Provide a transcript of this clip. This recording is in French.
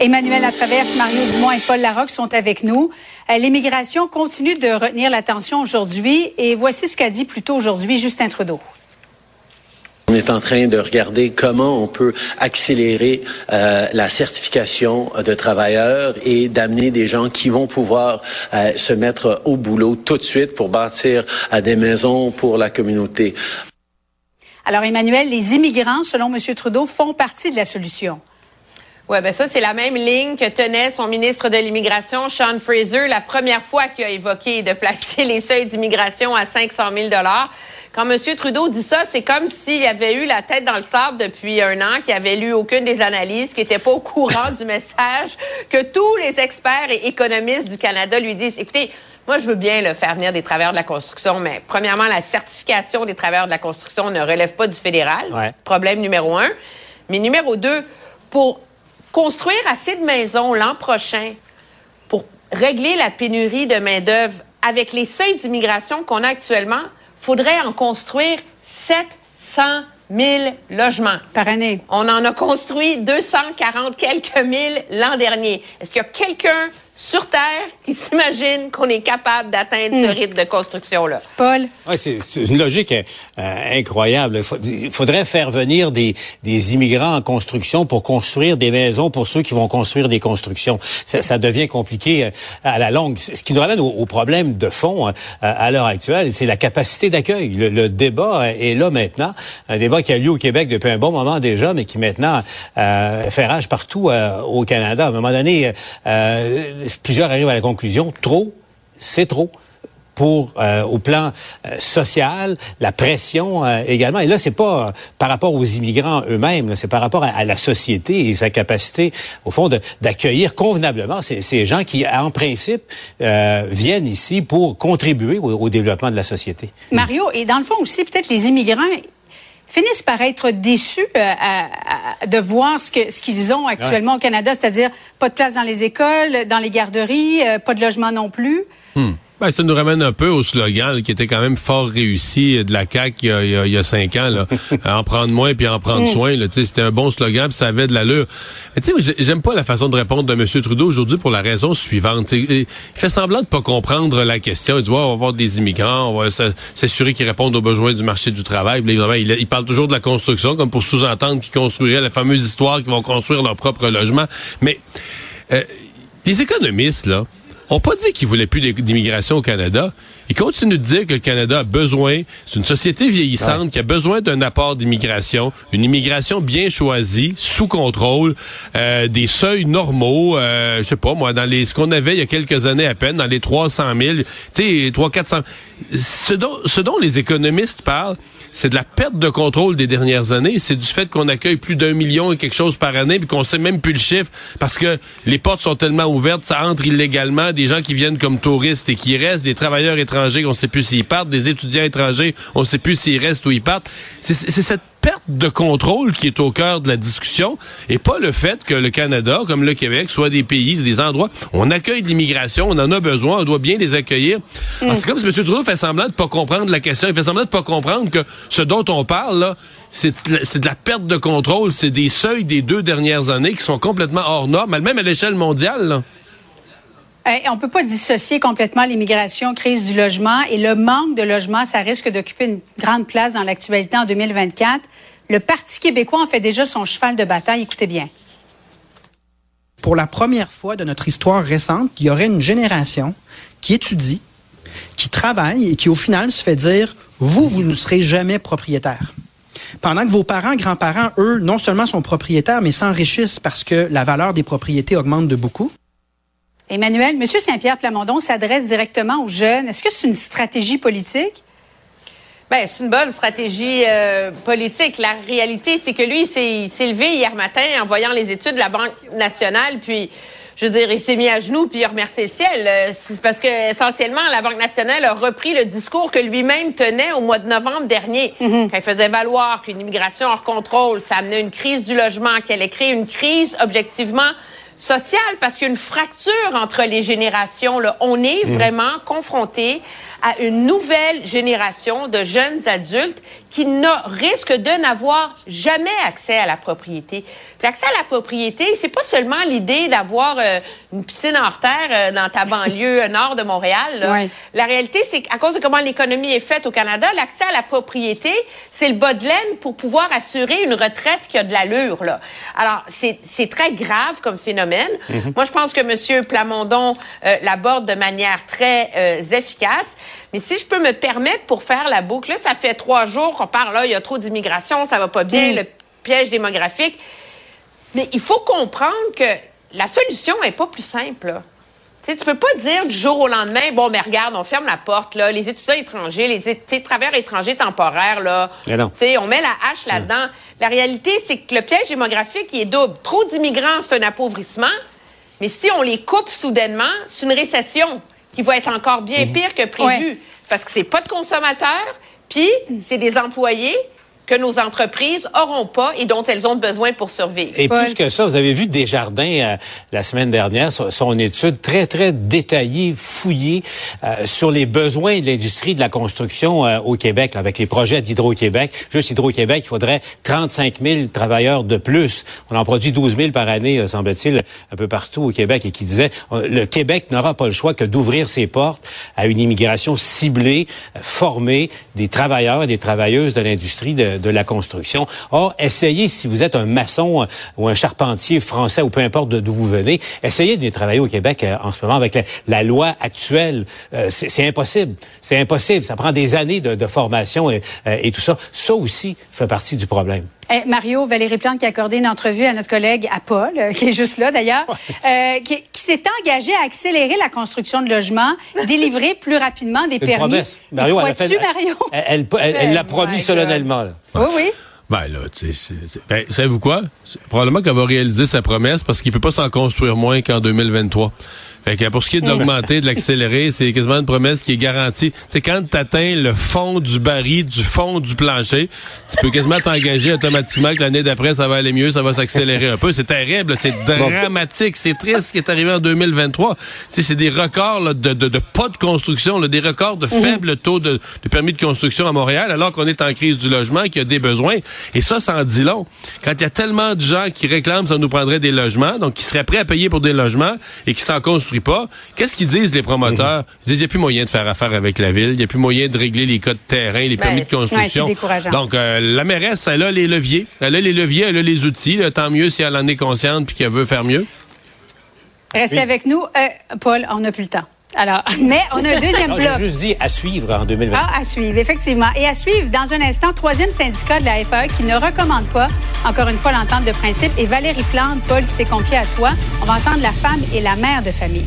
Emmanuel Latraverse, Mario Dumont et Paul Larocque sont avec nous. Euh, l'immigration continue de retenir l'attention aujourd'hui et voici ce qu'a dit plus tôt aujourd'hui Justin Trudeau. On est en train de regarder comment on peut accélérer euh, la certification de travailleurs et d'amener des gens qui vont pouvoir euh, se mettre au boulot tout de suite pour bâtir des maisons pour la communauté. Alors Emmanuel, les immigrants, selon M. Trudeau, font partie de la solution. Oui, ben ça, c'est la même ligne que tenait son ministre de l'Immigration, Sean Fraser, la première fois qu'il a évoqué de placer les seuils d'immigration à 500 000 quand M. Trudeau dit ça, c'est comme s'il avait eu la tête dans le sable depuis un an, qu'il avait lu aucune des analyses, qu'il n'était pas au courant du message que tous les experts et économistes du Canada lui disent. Écoutez, moi, je veux bien le faire venir des travailleurs de la construction, mais premièrement, la certification des travailleurs de la construction ne relève pas du fédéral. Problème numéro un. Mais numéro deux, pour construire assez de maisons l'an prochain pour régler la pénurie de main-d'œuvre avec les seuils d'immigration qu'on a actuellement, faudrait en construire 700 000 logements. Par année. On en a construit 240 quelques mille l'an dernier. Est-ce qu'il y a quelqu'un sur Terre qui s'imagine qu'on est capable d'atteindre ce hmm. rythme de construction-là. Paul? Oui, c'est une logique euh, incroyable. Il faudrait faire venir des, des immigrants en construction pour construire des maisons pour ceux qui vont construire des constructions. Ça, ça devient compliqué euh, à la longue. Ce qui nous ramène au, problème de fond euh, à l'heure actuelle, c'est la capacité d'accueil. Le, débat est là maintenant. Un débat qui a lieu au Québec depuis un bon moment déjà, mais qui maintenant euh, fait rage partout au Canada. À un moment donné, plusieurs arrivent à la conclusion, trop, c'est trop pour euh, au plan euh, social, la pression euh, également. Et là, c'est pas par rapport aux immigrants eux-mêmes, c'est par rapport à, la société et sa capacité, au fond, d'accueillir convenablement ces, ces, gens qui, en principe, viennent ici pour contribuer au, au, développement de la société. Mario, et dans le fond aussi, peut-être les immigrants finissent par être déçus euh, de voir ce que ce qu'ils ont actuellement au Canada, c'est-à-dire pas de place dans les écoles, dans les garderies, euh, pas de logement non plus. Hmm. Ben, ça nous ramène un peu au slogan qui était quand même fort réussi de la CAQ il y a, il y a, cinq ans. Là. en prendre moins puis en prendre mm. soin. C'était un bon slogan puis ça avait de l'allure. Mais tu sais, j'aime pas la façon de répondre de M. Trudeau aujourd'hui pour la raison suivante. il fait semblant de pas comprendre la question. Il dit, on va avoir des immigrants, on va s'assurer qu'ils répondent aux besoins du marché du travail. il, il, parle toujours de la construction comme pour sous-entendre qu'ils construiraient la fameuse histoire qu'ils vont construire leur propre logement. Mais euh, les économistes, là, ont pas dit qu'ils voulaient plus d'immigration au Canada. Ils continuent de dire que le Canada a besoin, c'est une société vieillissante qui a besoin d'un apport d'immigration, une immigration bien choisie, sous contrôle, euh, des seuils normaux, euh, je sais pas moi, dans les ce qu'on avait il y a quelques années à peine, dans les 300 000, tu sais, 3 400 ce dont, ce dont les économistes parlent, c'est de la perte de contrôle des dernières années. C'est du fait qu'on accueille plus d'un million et quelque chose par année, puis qu'on sait même plus le chiffre, parce que les portes sont tellement ouvertes, ça entre illégalement, des gens qui viennent comme touristes et qui restent, des travailleurs étrangers, on sait plus s'ils partent, des étudiants étrangers, on sait plus s'ils restent ou ils partent. C'est cette perte de contrôle qui est au cœur de la discussion et pas le fait que le Canada, comme le Québec, soit des pays, des endroits où on accueille de l'immigration, on en a besoin, on doit bien les accueillir. Mm. C'est comme si M. Trudeau fait semblant de pas comprendre la question, il fait semblant de pas comprendre que ce dont on parle, c'est de la perte de contrôle, c'est des seuils des deux dernières années qui sont complètement hors normes, même à l'échelle mondiale. Là. On ne peut pas dissocier complètement l'immigration, crise du logement et le manque de logement, ça risque d'occuper une grande place dans l'actualité en 2024. Le Parti québécois en fait déjà son cheval de bataille. Écoutez bien. Pour la première fois de notre histoire récente, il y aurait une génération qui étudie, qui travaille et qui au final se fait dire, vous, vous ne serez jamais propriétaire. Pendant que vos parents, grands-parents, eux, non seulement sont propriétaires, mais s'enrichissent parce que la valeur des propriétés augmente de beaucoup. Emmanuel, M. Saint-Pierre Plamondon s'adresse directement aux jeunes. Est-ce que c'est une stratégie politique? Ben, c'est une bonne stratégie euh, politique. La réalité, c'est que lui, il s'est levé hier matin en voyant les études de la Banque nationale, puis je veux dire, il s'est mis à genoux puis il a remercié le ciel. Euh, parce que essentiellement, la Banque nationale a repris le discours que lui-même tenait au mois de novembre dernier. Mm-hmm. Quand il faisait valoir qu'une immigration hors contrôle, ça amenait une crise du logement, qu'elle ait créé une crise objectivement sociale parce qu'il y a une fracture entre les générations. Là. On est mmh. vraiment confronté à une nouvelle génération de jeunes adultes qui risquent de n'avoir jamais accès à la propriété. L'accès à la propriété, c'est pas seulement l'idée d'avoir euh, une piscine hors terre euh, dans ta banlieue nord de Montréal. La réalité, c'est qu'à cause de comment l'économie est faite au Canada, l'accès à la propriété, c'est le bas de laine pour pouvoir assurer une retraite qui a de l'allure. Là. Alors, c'est très grave comme phénomène. Mm-hmm. Moi, je pense que M. Plamondon euh, l'aborde de manière très efficace. Mais si je peux me permettre pour faire la boucle, là, ça fait trois jours qu'on parle, là, il y a trop d'immigration, ça va pas bien, mm. le piège démographique. Mais il faut comprendre que la solution n'est pas plus simple. Tu ne peux pas dire du jour au lendemain, bon, mais regarde, on ferme la porte, là, les étudiants étrangers, les travailleurs étrangers temporaires, là, on met la hache là-dedans. La réalité, c'est que le piège démographique, il est double. Trop d'immigrants, c'est un appauvrissement, mais si on les coupe soudainement, c'est une récession qui va être encore bien mhm. pire que prévu. Parce que c'est pas de consommateurs, puis c'est des employés que nos entreprises auront pas et dont elles ont besoin pour survivre. Et plus que ça, vous avez vu Desjardins euh, la semaine dernière, son, étude très, très détaillée, fouillée euh, sur les besoins de l'industrie de la construction euh, au Québec, avec les projets d'Hydro-Québec. Juste Hydro-Québec, il faudrait 35 000 travailleurs de plus. On en produit 12 000 par année, semble-t-il, un peu partout au Québec, et qui disait, le Québec n'aura pas le choix que d'ouvrir ses portes à une immigration ciblée, formée, des travailleurs et des travailleuses de l'industrie de de la construction. Or, essayez, si vous êtes un maçon euh, ou un charpentier français ou peu importe d'où vous venez, essayez de travailler au Québec euh, en ce moment avec la, loi actuelle. Euh, c'est impossible. C'est impossible. Ça prend des années de, formation et, et tout ça. Ça aussi fait partie du problème. Eh, Mario, Valérie Plante qui a accordé une entrevue à notre collègue à Paul, euh, qui est juste là d'ailleurs, euh, qui, s'est engagé à accélérer la construction de logements, délivrer plus rapidement des permis. Mario, elle, fait, Mario? elle, elle, l'a promis solennellement. Oui, oui. Ben là, tu sais, ben, savez-vous quoi? Probablement qu'elle va réaliser sa promesse parce qu'il peut pas s'en construire moins qu'en 2023. Fait que pour ce qui est de l'augmenter, de l'accélérer, c'est quasiment une promesse qui est garantie. C'est quand tu atteins le fond du baril, du fond du plancher, tu peux quasiment t'engager automatiquement que l'année d'après, ça va aller mieux, ça va s'accélérer un peu. C'est terrible, c'est dramatique, c'est triste ce qui est arrivé en 2023. C'est des records de, de, de, pas de construction, des records de faible taux de, de, permis de construction à Montréal, alors qu'on est en crise du logement, qu'il y a des besoins. Et ça, ça en dit long. Quand il y a tellement de gens qui réclament ça nous prendrait des logements, donc qui seraient prêts à payer pour des logements et qui s'en construisent pas. Qu'est-ce qu'ils disent, les promoteurs? Ils disent, il n'y a plus moyen de faire affaire avec la ville, il n'y a plus moyen de régler les codes de terrain, les permis de construction. Donc, euh, la mairesse, elle a les leviers. Elle a les leviers, elle a les outils. tant mieux si elle en est consciente puis qu'elle veut faire mieux. Restez avec nous. Euh, Paul, on n'a plus le temps. Alors, mais on a un deuxième bloc. J'ai juste dit à suivre en 2020. Ah, à suivre, effectivement. Et à suivre, dans un instant, troisième syndicat de la FAE qui ne recommande pas, encore une fois, l'entente de principe. Et Valérie Plante, Paul, qui s'est confiée à toi. On va entendre la femme et la mère de famille.